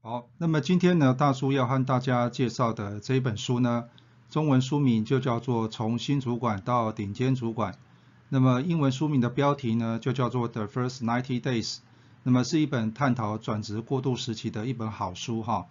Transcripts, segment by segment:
好，那么今天呢，大叔要和大家介绍的这一本书呢，中文书名就叫做《从新主管到顶尖主管》。那么英文书名的标题呢，就叫做《The First Ninety Days》。那么是一本探讨转职过渡时期的一本好书哈。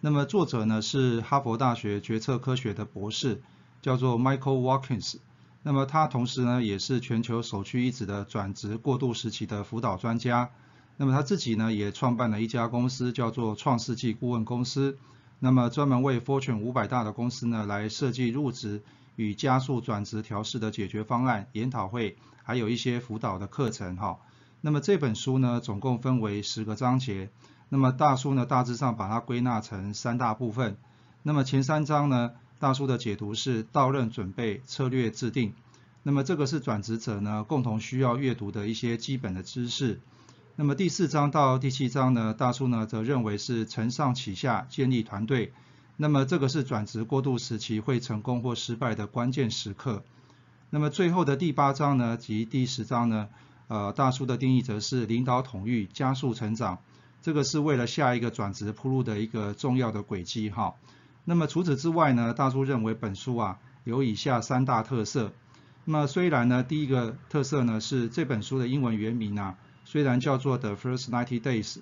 那么作者呢是哈佛大学决策科学的博士，叫做 Michael Watkins。那么他同时呢也是全球首屈一指的转职过渡时期的辅导专家。那么他自己呢，也创办了一家公司，叫做创世纪顾问公司。那么专门为 Fortune 五百大的公司呢，来设计入职与加速转职调试的解决方案、研讨会，还有一些辅导的课程哈。那么这本书呢，总共分为十个章节。那么大叔呢，大致上把它归纳成三大部分。那么前三章呢，大叔的解读是到任准备、策略制定。那么这个是转职者呢，共同需要阅读的一些基本的知识。那么第四章到第七章呢，大叔呢则认为是承上启下建立团队。那么这个是转职过渡时期会成功或失败的关键时刻。那么最后的第八章呢及第十章呢，呃，大叔的定义则是领导统御加速成长，这个是为了下一个转职铺路的一个重要的轨迹哈。那么除此之外呢，大叔认为本书啊有以下三大特色。那么虽然呢第一个特色呢是这本书的英文原名啊。虽然叫做 The First Ninety Days，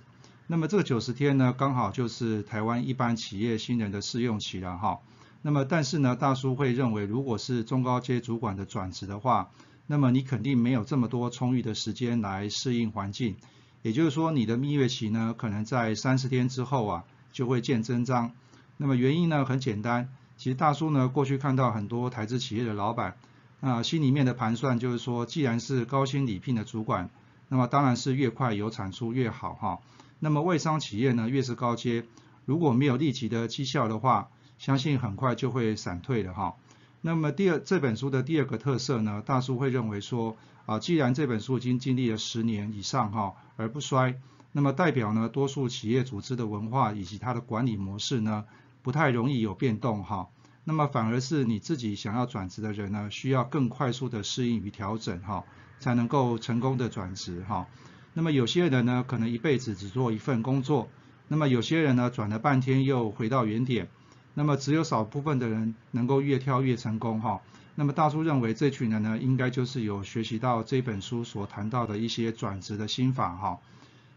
那么这个九十天呢，刚好就是台湾一般企业新人的试用期了哈。那么但是呢，大叔会认为，如果是中高阶主管的转职的话，那么你肯定没有这么多充裕的时间来适应环境。也就是说，你的蜜月期呢，可能在三十天之后啊，就会见真章。那么原因呢，很简单，其实大叔呢，过去看到很多台资企业的老板，啊，心里面的盘算就是说，既然是高薪礼聘的主管，那么当然是越快有产出越好哈。那么外商企业呢，越是高阶，如果没有立即的绩效的话，相信很快就会闪退的哈。那么第二这本书的第二个特色呢，大叔会认为说啊，既然这本书已经经历了十年以上哈而不衰，那么代表呢多数企业组织的文化以及它的管理模式呢不太容易有变动哈。那么反而是你自己想要转职的人呢，需要更快速的适应与调整哈。才能够成功的转职哈。那么有些人呢，可能一辈子只做一份工作。那么有些人呢，转了半天又回到原点。那么只有少部分的人能够越跳越成功哈。那么大叔认为这群人呢，应该就是有学习到这本书所谈到的一些转职的心法哈。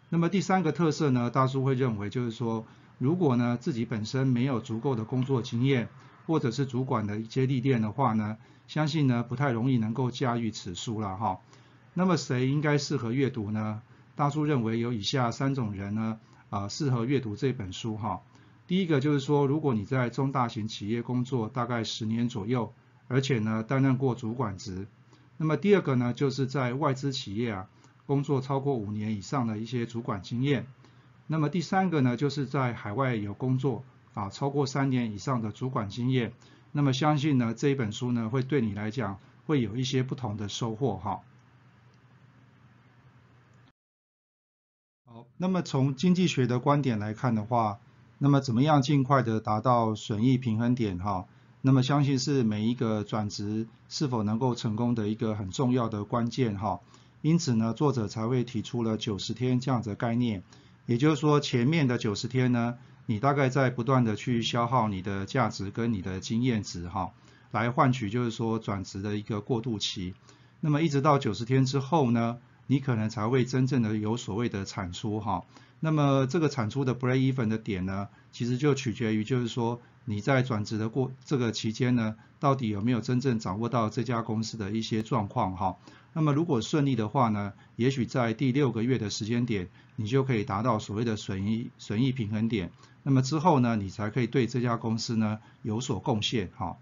那么第三个特色呢，大叔会认为就是说，如果呢自己本身没有足够的工作经验，或者是主管的一些历练的话呢，相信呢不太容易能够驾驭此书了哈。那么谁应该适合阅读呢？大叔认为有以下三种人呢，啊适合阅读这本书哈。第一个就是说，如果你在中大型企业工作大概十年左右，而且呢担任过主管职。那么第二个呢，就是在外资企业啊工作超过五年以上的一些主管经验。那么第三个呢，就是在海外有工作。啊，超过三年以上的主管经验，那么相信呢这一本书呢会对你来讲会有一些不同的收获哈。好，那么从经济学的观点来看的话，那么怎么样尽快的达到损益平衡点哈？那么相信是每一个转职是否能够成功的一个很重要的关键哈。因此呢，作者才会提出了九十天这样的概念，也就是说前面的九十天呢。你大概在不断的去消耗你的价值跟你的经验值哈，来换取就是说转职的一个过渡期。那么一直到九十天之后呢，你可能才会真正的有所谓的产出哈。那么这个产出的 break even 的点呢，其实就取决于就是说你在转职的过这个期间呢，到底有没有真正掌握到这家公司的一些状况哈。那么如果顺利的话呢，也许在第六个月的时间点，你就可以达到所谓的损益损益平衡点。那么之后呢，你才可以对这家公司呢有所贡献哈。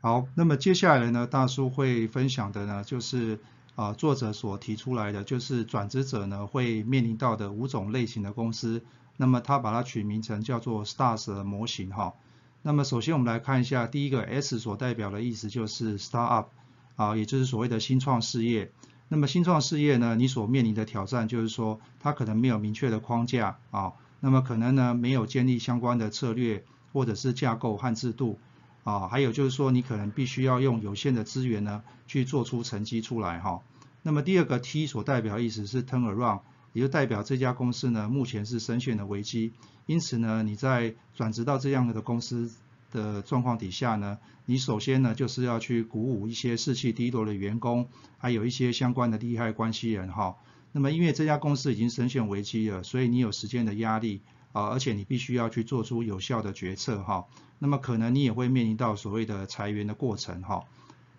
好，那么接下来呢，大叔会分享的呢，就是啊作者所提出来的，就是转职者呢会面临到的五种类型的公司。那么他把它取名成叫做 Stars 的模型哈。那么首先我们来看一下，第一个 S 所代表的意思就是 Startup 啊，也就是所谓的新创事业。那么新创事业呢，你所面临的挑战就是说，它可能没有明确的框架啊，那么可能呢没有建立相关的策略或者是架构和制度啊，还有就是说你可能必须要用有限的资源呢去做出成绩出来哈。那么第二个 T 所代表意思是 Turn Around。也就代表这家公司呢，目前是深陷的危机，因此呢，你在转职到这样的公司的状况底下呢，你首先呢就是要去鼓舞一些士气低落的员工，还有一些相关的利害关系人哈。那么因为这家公司已经深陷危机了，所以你有时间的压力啊，而且你必须要去做出有效的决策哈。那么可能你也会面临到所谓的裁员的过程哈。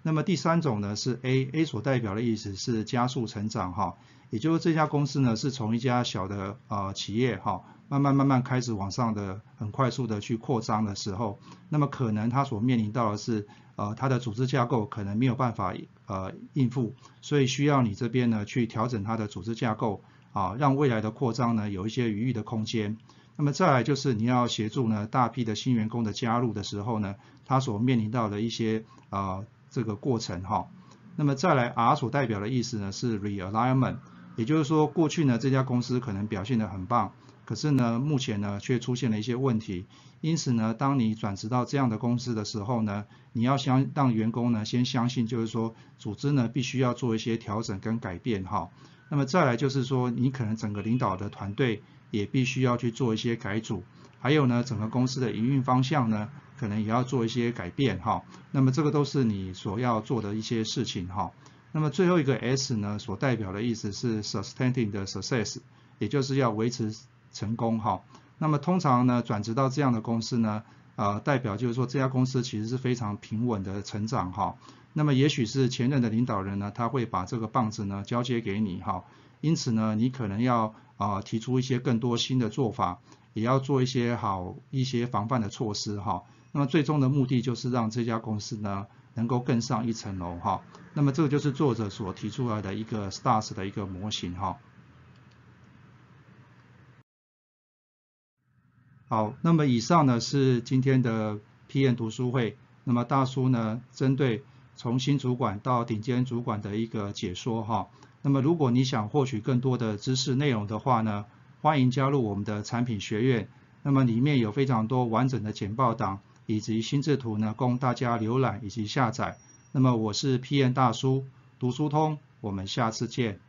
那么第三种呢是 A，A 所代表的意思是加速成长哈。也就是这家公司呢，是从一家小的呃企业哈，慢慢慢慢开始往上的很快速的去扩张的时候，那么可能它所面临到的是呃它的组织架构可能没有办法呃应付，所以需要你这边呢去调整它的组织架构啊，让未来的扩张呢有一些余裕的空间。那么再来就是你要协助呢大批的新员工的加入的时候呢，他所面临到的一些啊这个过程哈。那么再来 R 所代表的意思呢是 realignment。也就是说，过去呢这家公司可能表现得很棒，可是呢目前呢却出现了一些问题，因此呢当你转职到这样的公司的时候呢，你要相让员工呢先相信，就是说组织呢必须要做一些调整跟改变哈。那么再来就是说，你可能整个领导的团队也必须要去做一些改组，还有呢整个公司的营运方向呢可能也要做一些改变哈。那么这个都是你所要做的一些事情哈。那么最后一个 S 呢，所代表的意思是 sustaining 的 success，也就是要维持成功哈。那么通常呢，转职到这样的公司呢，呃，代表就是说这家公司其实是非常平稳的成长哈。那么也许是前任的领导人呢，他会把这个棒子呢交接给你哈。因此呢，你可能要啊提出一些更多新的做法，也要做一些好一些防范的措施哈。那么最终的目的就是让这家公司呢。能够更上一层楼哈，那么这个就是作者所提出来的一个 STARS 的一个模型哈。好，那么以上呢是今天的 PM 读书会，那么大叔呢针对从新主管到顶尖主管的一个解说哈。那么如果你想获取更多的知识内容的话呢，欢迎加入我们的产品学院，那么里面有非常多完整的简报档。以及心智图呢，供大家浏览以及下载。那么我是 PN 大叔，读书通，我们下次见。